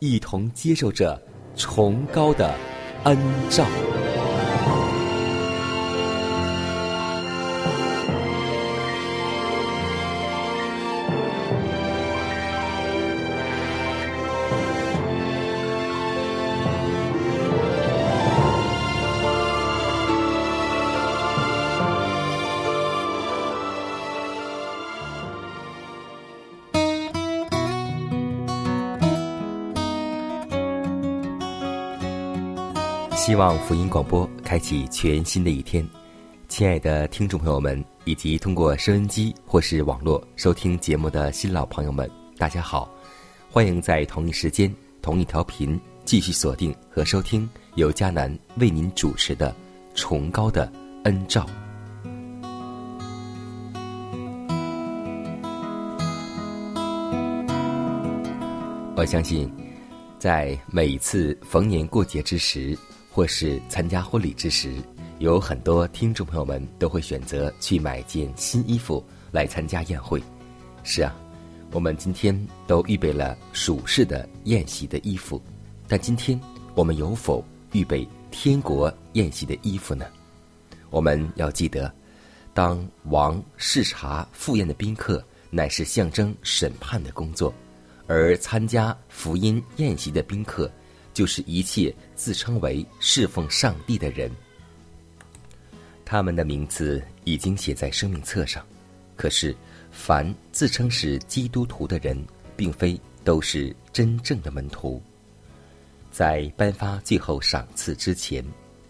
一同接受着崇高的恩照。望福音广播开启全新的一天，亲爱的听众朋友们，以及通过收音机或是网络收听节目的新老朋友们，大家好！欢迎在同一时间、同一条频继续锁定和收听由迦南为您主持的《崇高的恩照》。我相信，在每一次逢年过节之时，或是参加婚礼之时，有很多听众朋友们都会选择去买件新衣服来参加宴会。是啊，我们今天都预备了属世的宴席的衣服，但今天我们有否预备天国宴席的衣服呢？我们要记得，当王视察赴宴的宾客，乃是象征审判的工作。而参加福音宴席的宾客，就是一切自称为侍奉上帝的人。他们的名字已经写在生命册上，可是，凡自称是基督徒的人，并非都是真正的门徒。在颁发最后赏赐之前，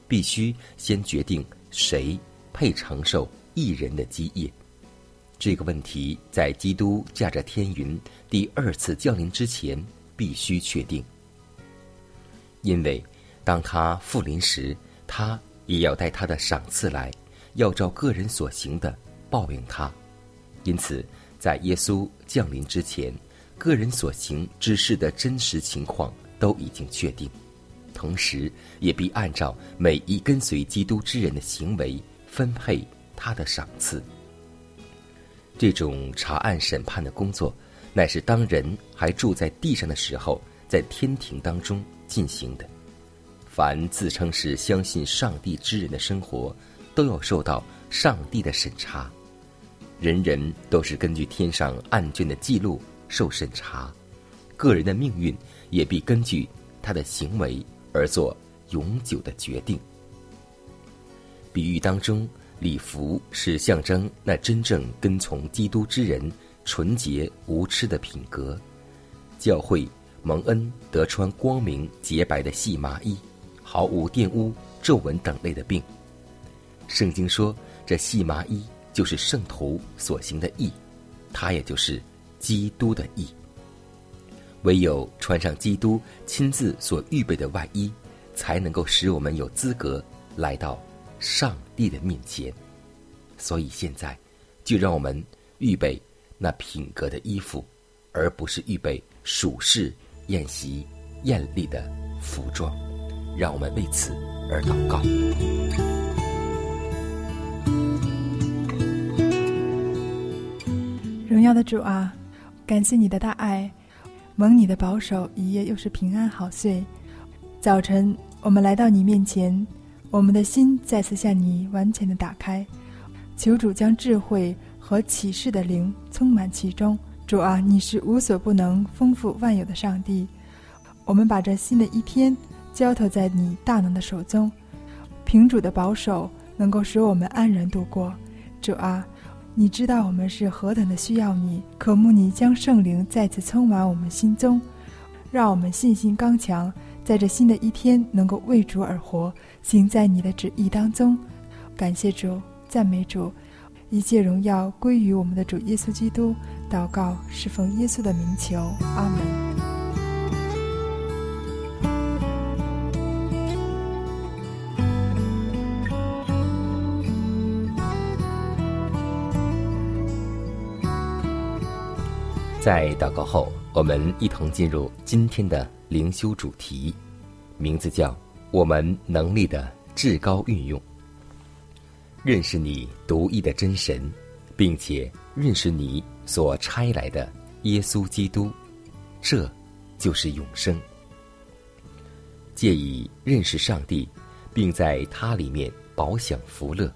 必须先决定谁配承受一人的基业。这个问题在基督驾着天云第二次降临之前必须确定，因为当他复临时，他也要带他的赏赐来，要照个人所行的报应他。因此，在耶稣降临之前，个人所行之事的真实情况都已经确定，同时也必按照每一跟随基督之人的行为分配他的赏赐。这种查案审判的工作，乃是当人还住在地上的时候，在天庭当中进行的。凡自称是相信上帝之人的生活，都要受到上帝的审查。人人都是根据天上案卷的记录受审查，个人的命运也必根据他的行为而做永久的决定。比喻当中。礼服是象征那真正跟从基督之人纯洁无疵的品格。教会蒙恩得穿光明洁白的细麻衣，毫无玷污、皱纹等类的病。圣经说，这细麻衣就是圣徒所行的义，它也就是基督的义。唯有穿上基督亲自所预备的外衣，才能够使我们有资格来到。上帝的面前，所以现在就让我们预备那品格的衣服，而不是预备属世宴席艳丽的服装。让我们为此而祷告。荣耀的主啊，感谢你的大爱，蒙你的保守，一夜又是平安好岁。早晨，我们来到你面前。我们的心再次向你完全的打开，求主将智慧和启示的灵充满其中。主啊，你是无所不能、丰富万有的上帝。我们把这新的一天交托在你大能的手中，凭主的保守，能够使我们安然度过。主啊，你知道我们是何等的需要你，渴慕你将圣灵再次充满我们心中，让我们信心刚强，在这新的一天能够为主而活，行在你的旨意当中。感谢主，赞美主，一切荣耀归于我们的主耶稣基督。祷告是奉耶稣的名求，阿门。在祷告后，我们一同进入今天的灵修主题，名字叫“我们能力的至高运用”。认识你独一的真神，并且认识你。所差来的耶稣基督，这就是永生。借以认识上帝，并在他里面饱享福乐，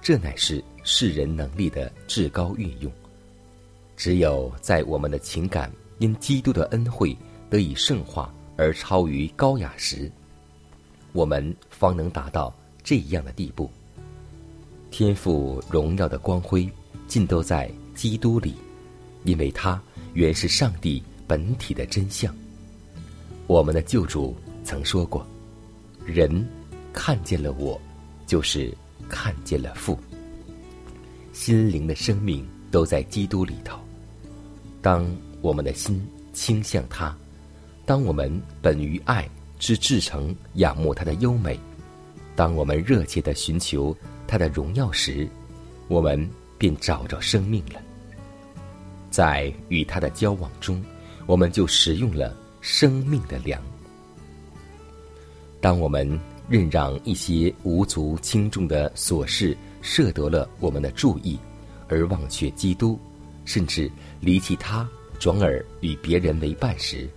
这乃是世人能力的至高运用。只有在我们的情感因基督的恩惠得以圣化而超于高雅时，我们方能达到这样的地步。天赋荣耀的光辉尽都在基督里。因为它原是上帝本体的真相。我们的救主曾说过：“人看见了我，就是看见了父。”心灵的生命都在基督里头。当我们的心倾向他，当我们本于爱之至诚仰慕他的优美，当我们热切的寻求他的荣耀时，我们便找着生命了。在与他的交往中，我们就食用了生命的粮。当我们任让一些无足轻重的琐事摄得了我们的注意，而忘却基督，甚至离弃他，转而与别人为伴时，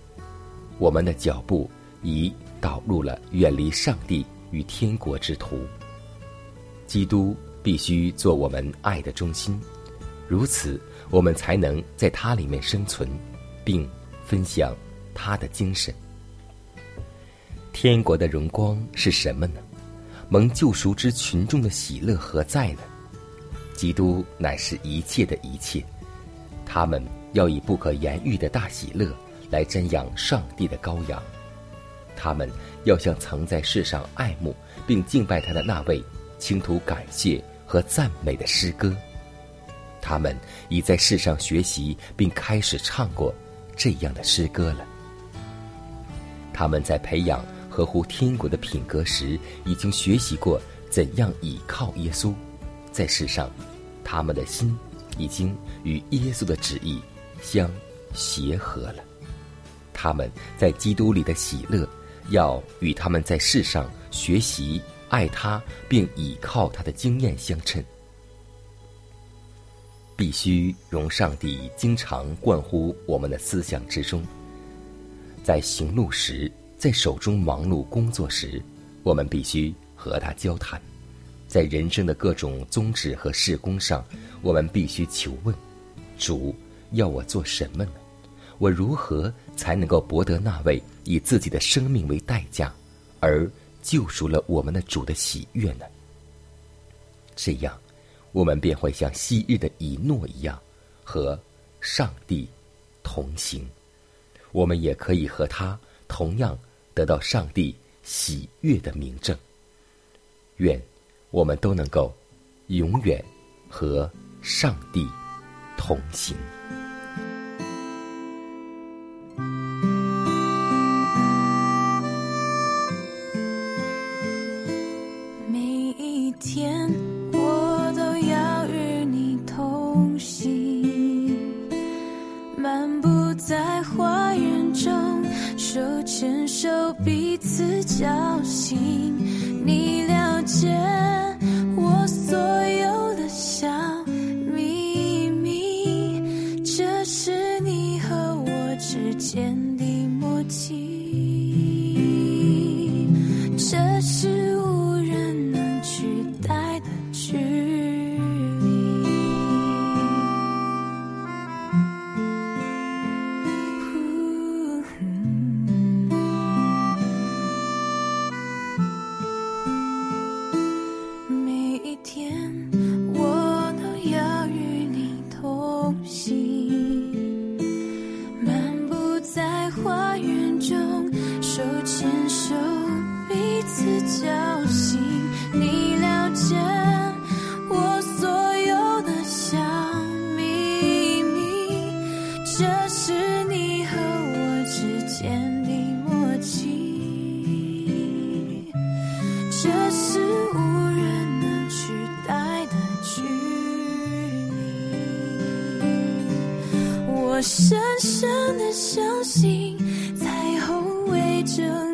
我们的脚步已导入了远离上帝与天国之途。基督必须做我们爱的中心，如此。我们才能在它里面生存，并分享它的精神。天国的荣光是什么呢？蒙救赎之群众的喜乐何在呢？基督乃是一切的一切，他们要以不可言喻的大喜乐来瞻仰上帝的羔羊，他们要向曾在世上爱慕并敬拜他的那位，倾吐感谢和赞美的诗歌。他们已在世上学习，并开始唱过这样的诗歌了。他们在培养合乎天国的品格时，已经学习过怎样倚靠耶稣。在世上，他们的心已经与耶稣的旨意相协和了。他们在基督里的喜乐，要与他们在世上学习爱他并倚靠他的经验相称。必须容上帝经常灌乎我们的思想之中。在行路时，在手中忙碌工作时，我们必须和他交谈；在人生的各种宗旨和事工上，我们必须求问：主要我做什么呢？我如何才能够博得那位以自己的生命为代价而救赎了我们的主的喜悦呢？这样。我们便会像昔日的以诺一样，和上帝同行。我们也可以和他同样得到上帝喜悦的明证。愿我们都能够永远和上帝同行。我深深的相信，彩虹为证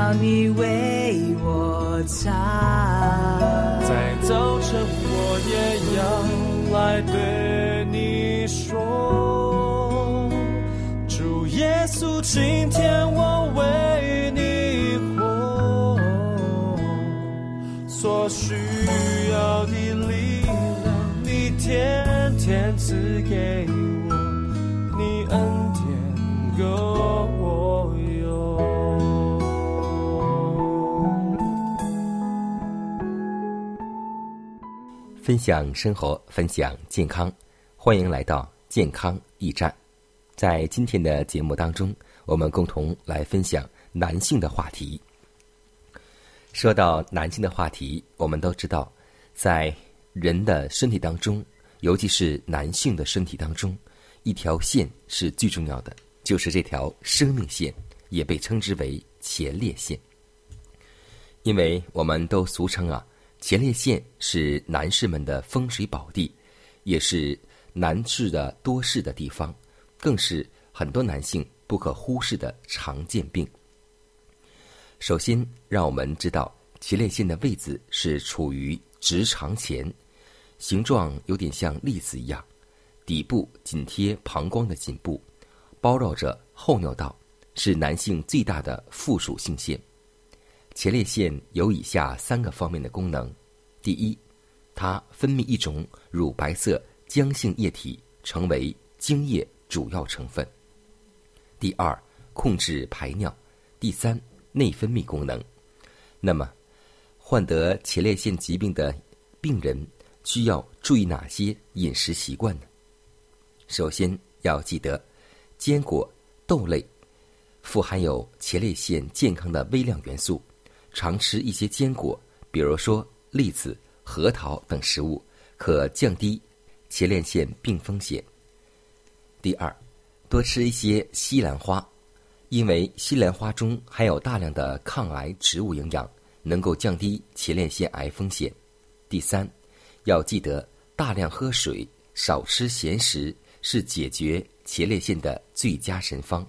要你为我擦。在早晨，我也要来对你说，主耶稣，今天我分享生活，分享健康，欢迎来到健康驿站。在今天的节目当中，我们共同来分享男性的话题。说到男性的话题，我们都知道，在人的身体当中，尤其是男性的身体当中，一条线是最重要的，就是这条生命线，也被称之为前列腺。因为我们都俗称啊，前列腺是男士们的风水宝地，也是男士的多事的地方，更是很多男性不可忽视的常见病。首先，让我们知道前列腺的位置是处于直肠前，形状有点像栗子一样，底部紧贴膀胱的颈部，包绕着后尿道，是男性最大的附属性腺。前列腺有以下三个方面的功能：第一，它分泌一种乳白色浆性液体，成为精液主要成分；第二，控制排尿；第三，内分泌功能。那么，患得前列腺疾病的病人需要注意哪些饮食习惯呢？首先要记得，坚果、豆类富含有前列腺健康的微量元素。常吃一些坚果，比如说栗子、核桃等食物，可降低前列腺病风险。第二，多吃一些西兰花，因为西兰花中含有大量的抗癌植物营养，能够降低前列腺癌风险。第三，要记得大量喝水，少吃咸食，是解决前列腺的最佳神方。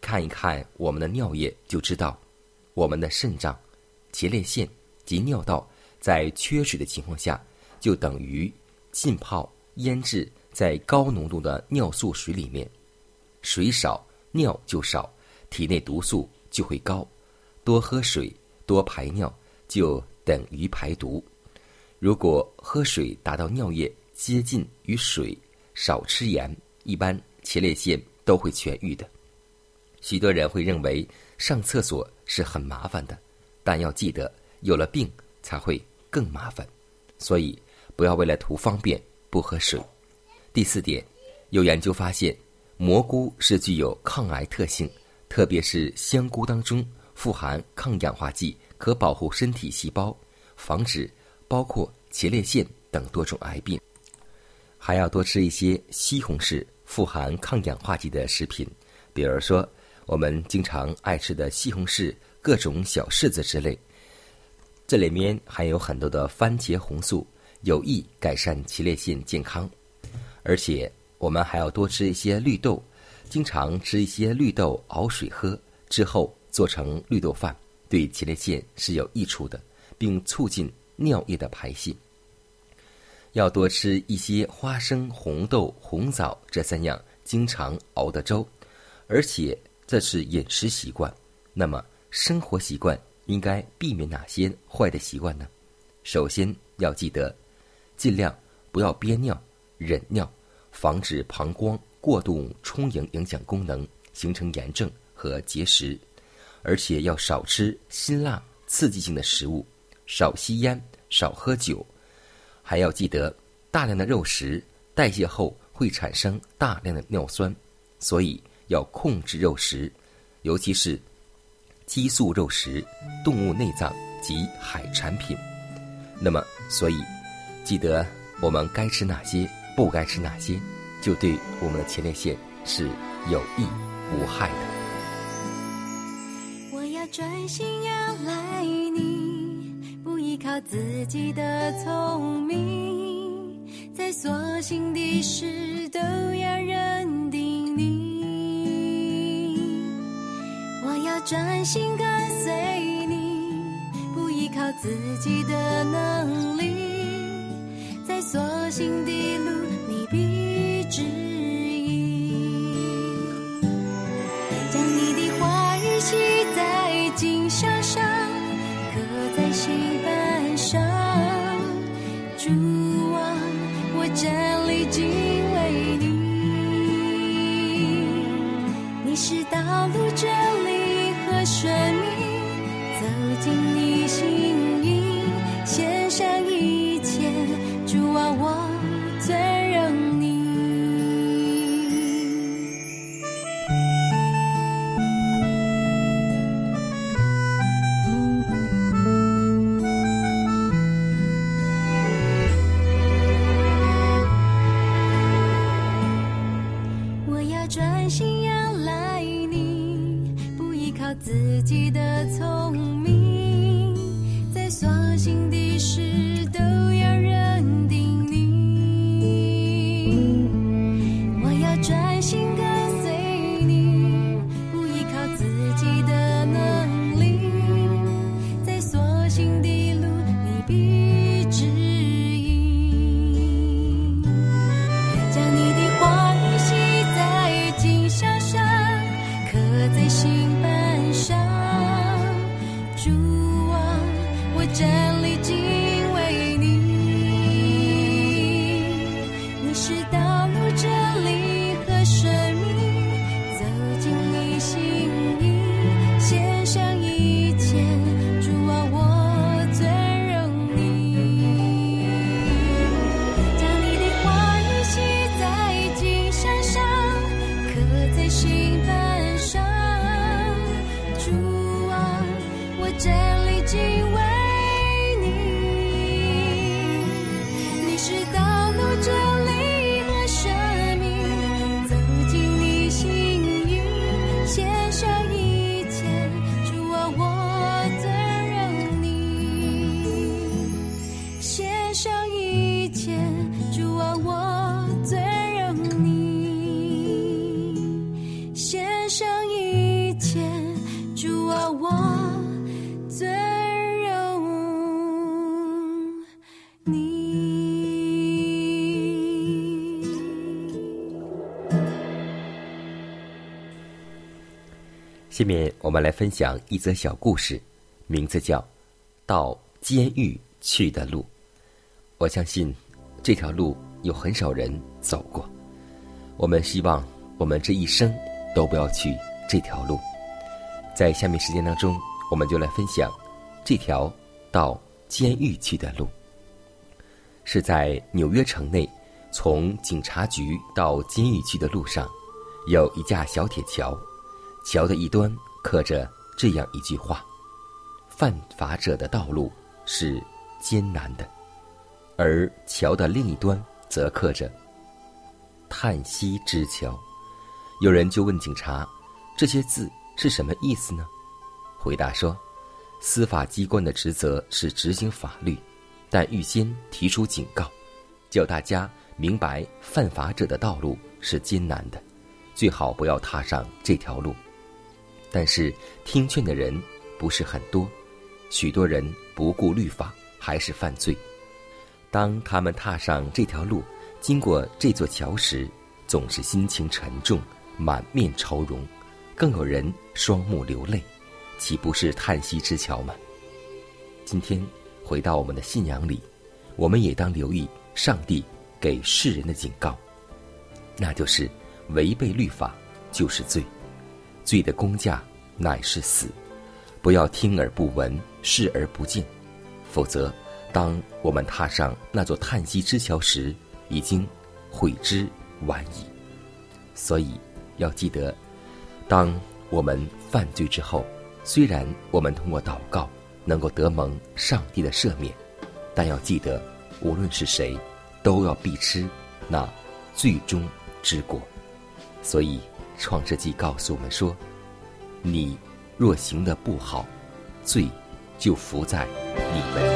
看一看我们的尿液，就知道。我们的肾脏、前列腺及尿道在缺水的情况下，就等于浸泡腌制在高浓度的尿素水里面，水少尿就少，体内毒素就会高。多喝水、多排尿就等于排毒。如果喝水达到尿液接近于水，少吃盐，一般前列腺都会痊愈的。许多人会认为上厕所。是很麻烦的，但要记得，有了病才会更麻烦，所以不要为了图方便不喝水。第四点，有研究发现，蘑菇是具有抗癌特性，特别是香菇当中富含抗氧化剂，可保护身体细胞，防止包括前列腺等多种癌病。还要多吃一些西红柿富含抗氧化剂的食品，比如说。我们经常爱吃的西红柿、各种小柿子之类，这里面含有很多的番茄红素，有益改善前列腺健康。而且我们还要多吃一些绿豆，经常吃一些绿豆熬水喝，之后做成绿豆饭，对前列腺是有益处的，并促进尿液的排泄。要多吃一些花生、红豆、红枣这三样经常熬的粥，而且。这是饮食习惯，那么生活习惯应该避免哪些坏的习惯呢？首先要记得，尽量不要憋尿、忍尿，防止膀胱过度充盈影响功能，形成炎症和结石。而且要少吃辛辣刺激性的食物，少吸烟，少喝酒。还要记得，大量的肉食代谢后会产生大量的尿酸，所以。要控制肉食，尤其是激素肉食、动物内脏及海产品。那么，所以记得我们该吃哪些，不该吃哪些，就对我们的前列腺是有益无害的。我要专心仰赖你，不依靠自己的聪明，在所幸的事都要认定专心跟随你，不依靠自己的能力，在所行的路下面我们来分享一则小故事，名字叫《到监狱去的路》。我相信这条路有很少人走过。我们希望我们这一生都不要去这条路。在下面时间当中，我们就来分享这条到监狱去的路。是在纽约城内，从警察局到监狱去的路上，有一架小铁桥。桥的一端刻着这样一句话：“犯法者的道路是艰难的。”而桥的另一端则刻着“叹息之桥”。有人就问警察：“这些字是什么意思呢？”回答说：“司法机关的职责是执行法律，但预先提出警告，叫大家明白犯法者的道路是艰难的，最好不要踏上这条路。”但是听劝的人不是很多，许多人不顾律法，还是犯罪。当他们踏上这条路，经过这座桥时，总是心情沉重，满面愁容，更有人双目流泪，岂不是叹息之桥吗？今天回到我们的信仰里，我们也当留意上帝给世人的警告，那就是违背律法就是罪。罪的工价乃是死，不要听而不闻，视而不见，否则，当我们踏上那座叹息之桥时，已经悔之晚矣。所以，要记得，当我们犯罪之后，虽然我们通过祷告能够得蒙上帝的赦免，但要记得，无论是谁，都要必吃那最终之果。所以。创世纪告诉我们说：“你若行的不好，罪就伏在你们